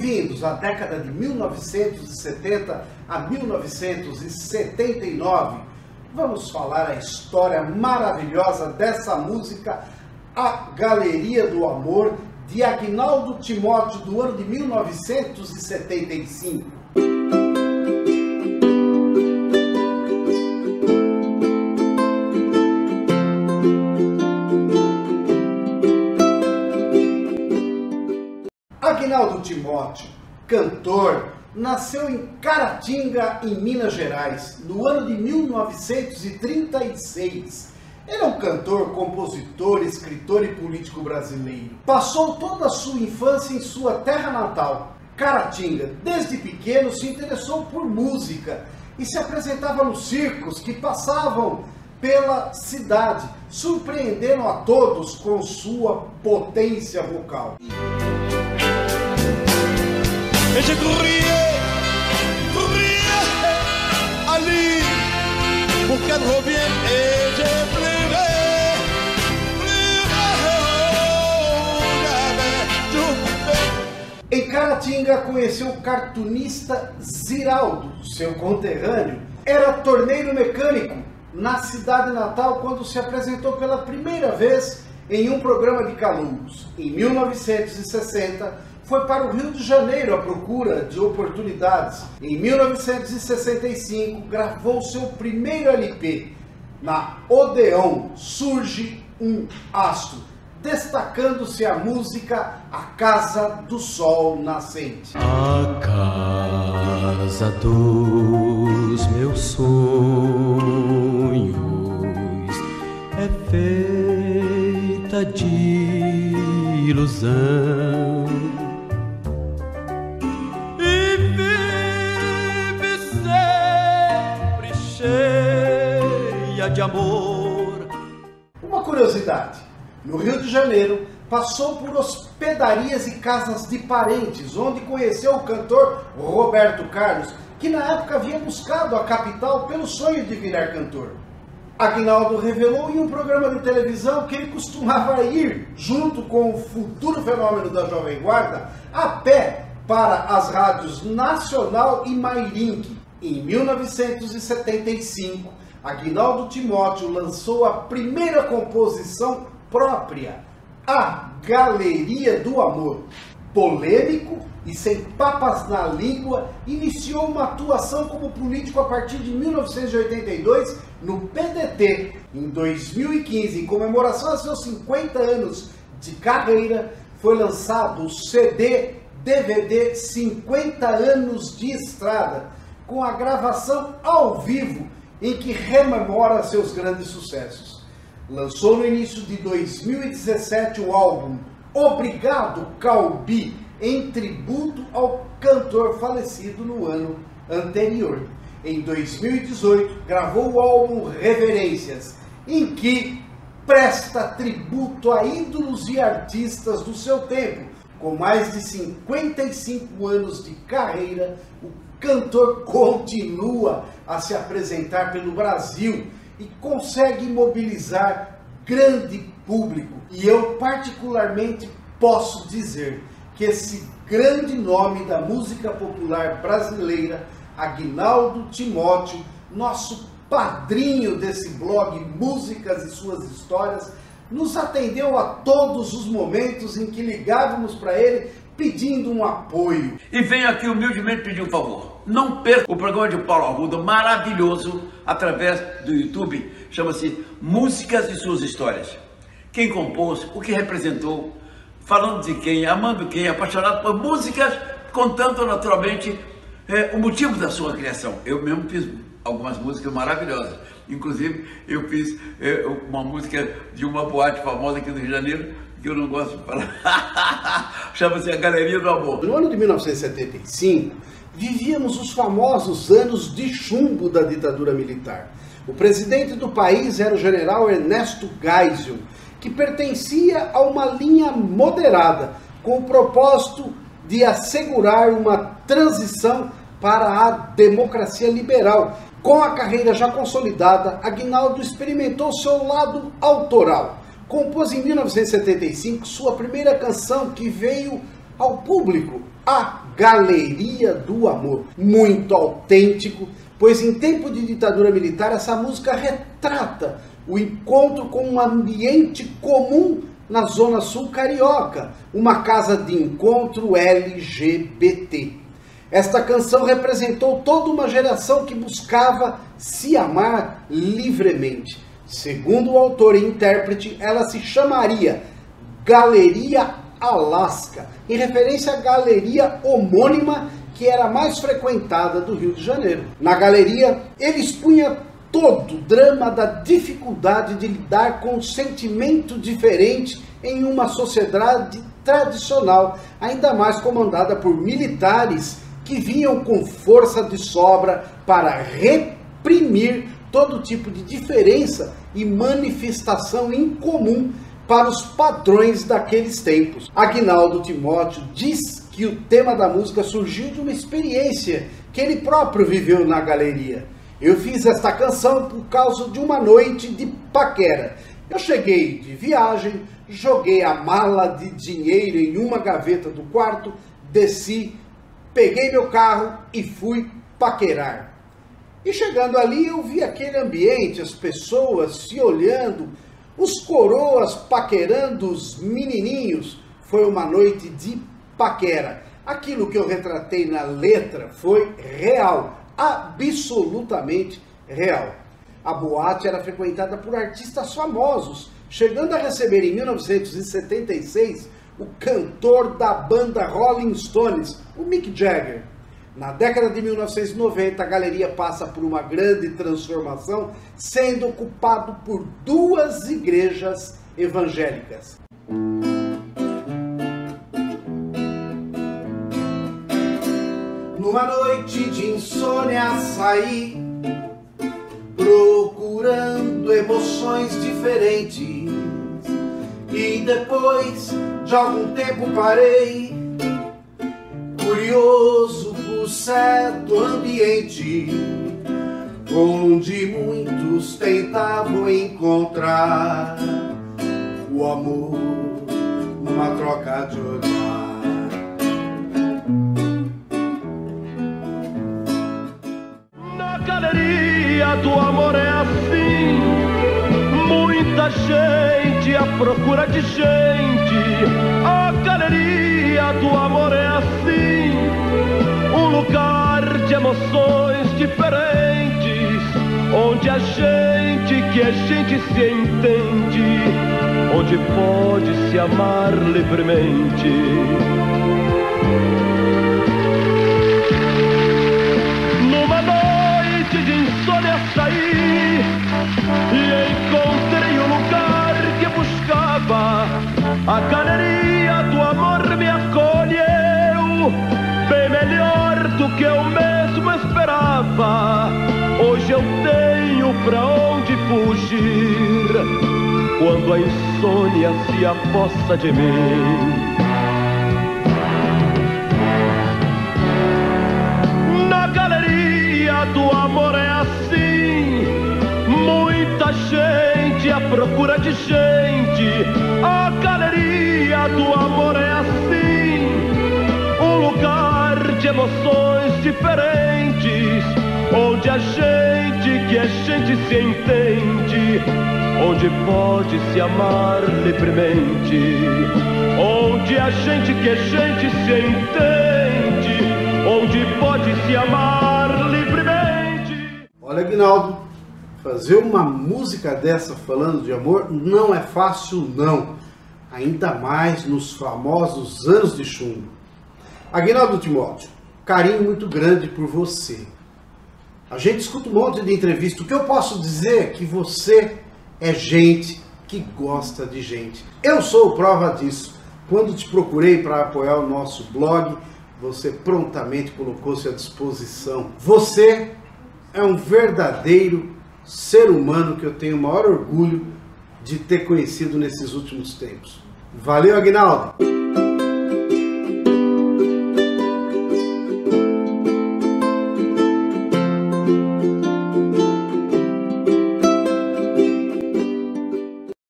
Bem-vindos à década de 1970 a 1979. Vamos falar a história maravilhosa dessa música, A Galeria do Amor, de Agnaldo Timóteo, do ano de 1975. Timóteo, cantor, nasceu em Caratinga, em Minas Gerais, no ano de 1936. Ele é um cantor, compositor, escritor e político brasileiro. Passou toda a sua infância em sua terra natal, Caratinga. Desde pequeno se interessou por música e se apresentava nos circos que passavam pela cidade, surpreendendo a todos com sua potência vocal. Et j'ai Ali, pour qu'elle revienne et j'ai pleuré, Em Caratinga conheceu o cartunista Ziraldo, seu conterrâneo. Era torneiro mecânico na cidade natal quando se apresentou pela primeira vez em um programa de calouros. Em 1960, foi para o Rio de Janeiro à procura de oportunidades. Em 1965, gravou seu primeiro LP. Na Odeon surge um astro, destacando-se a música A Casa do Sol Nascente. A casa dos meus sonhos é feita de ilusão Curiosidade: no Rio de Janeiro, passou por hospedarias e casas de parentes, onde conheceu o cantor Roberto Carlos, que na época havia buscado a capital pelo sonho de virar cantor. Agnaldo revelou em um programa de televisão que ele costumava ir, junto com o futuro fenômeno da Jovem Guarda, a pé para as rádios Nacional e Mairink. Em 1975, Aguinaldo Timóteo lançou a primeira composição própria, A Galeria do Amor. Polêmico e sem papas na língua, iniciou uma atuação como político a partir de 1982 no PDT. Em 2015, em comemoração a seus 50 anos de carreira, foi lançado o CD DVD 50 anos de estrada, com a gravação ao vivo em que rememora seus grandes sucessos. Lançou no início de 2017 o álbum Obrigado Calbi, em tributo ao cantor falecido no ano anterior. Em 2018, gravou o álbum Reverências, em que presta tributo a ídolos e artistas do seu tempo. Com mais de 55 anos de carreira, o cantor continua a se apresentar pelo Brasil e consegue mobilizar grande público. E eu, particularmente, posso dizer que esse grande nome da música popular brasileira, Agnaldo Timóteo, nosso padrinho desse blog Músicas e Suas Histórias, nos atendeu a todos os momentos em que ligávamos para ele pedindo um apoio. E venho aqui humildemente pedir um favor. Não perca o programa de Paulo Arruda, maravilhoso, através do YouTube, chama-se Músicas e Suas Histórias. Quem compôs, o que representou, falando de quem, amando quem, apaixonado por músicas, contando naturalmente é, o motivo da sua criação. Eu mesmo fiz algumas músicas maravilhosas. Inclusive, eu fiz é, uma música de uma boate famosa aqui no Rio de Janeiro, que eu não gosto de falar. Chama-se A Galeria do Amor. No ano de 1975, vivíamos os famosos anos de chumbo da ditadura militar. O presidente do país era o general Ernesto Geisel, que pertencia a uma linha moderada, com o propósito de assegurar uma transição para a democracia liberal. Com a carreira já consolidada, Aguinaldo experimentou seu lado autoral compôs em 1975 sua primeira canção que veio ao público, A Galeria do Amor. Muito autêntico, pois em tempo de ditadura militar essa música retrata o encontro com um ambiente comum na Zona Sul Carioca, uma casa de encontro LGBT. Esta canção representou toda uma geração que buscava se amar livremente. Segundo o autor e intérprete, ela se chamaria Galeria Alaska, em referência à galeria homônima que era mais frequentada do Rio de Janeiro. Na galeria, ele expunha todo o drama da dificuldade de lidar com um sentimento diferente em uma sociedade tradicional, ainda mais comandada por militares que vinham com força de sobra para reprimir todo tipo de diferença e manifestação incomum para os padrões daqueles tempos. Agnaldo Timóteo diz que o tema da música surgiu de uma experiência que ele próprio viveu na galeria. Eu fiz esta canção por causa de uma noite de paquera. Eu cheguei de viagem, joguei a mala de dinheiro em uma gaveta do quarto, desci, peguei meu carro e fui paquerar. E chegando ali eu vi aquele ambiente, as pessoas se olhando, os coroas paquerando os menininhos. Foi uma noite de paquera. Aquilo que eu retratei na letra foi real absolutamente real. A boate era frequentada por artistas famosos, chegando a receber em 1976 o cantor da banda Rolling Stones, o Mick Jagger. Na década de 1990, a galeria passa por uma grande transformação, sendo ocupado por duas igrejas evangélicas. Numa noite de insônia saí procurando emoções diferentes e depois de algum tempo parei curioso certo ambiente onde muitos tentavam encontrar o amor numa troca de olhar. galeria do amor é assim. Muita gente à procura de gente. A galeria do amor é lugar de emoções diferentes. Onde a gente que a gente se entende. Onde pode se amar livremente. Pra onde fugir quando a insônia se aposta de mim. Na galeria do amor é gente à procura de gente. A galeria do amor é assim, um lugar de emoções diferentes, onde a gente que é gente se entende, onde pode se amar livremente, onde a gente que é gente se entende, onde pode se amar livremente. Olha, Guinaldo Fazer uma música dessa falando de amor não é fácil, não. Ainda mais nos famosos anos de chumbo. Aguinaldo Timóteo, carinho muito grande por você. A gente escuta um monte de entrevista. O que eu posso dizer é que você é gente que gosta de gente. Eu sou prova disso. Quando te procurei para apoiar o nosso blog, você prontamente colocou-se à disposição. Você é um verdadeiro ser humano que eu tenho o maior orgulho de ter conhecido nesses últimos tempos. Valeu, Agnaldo!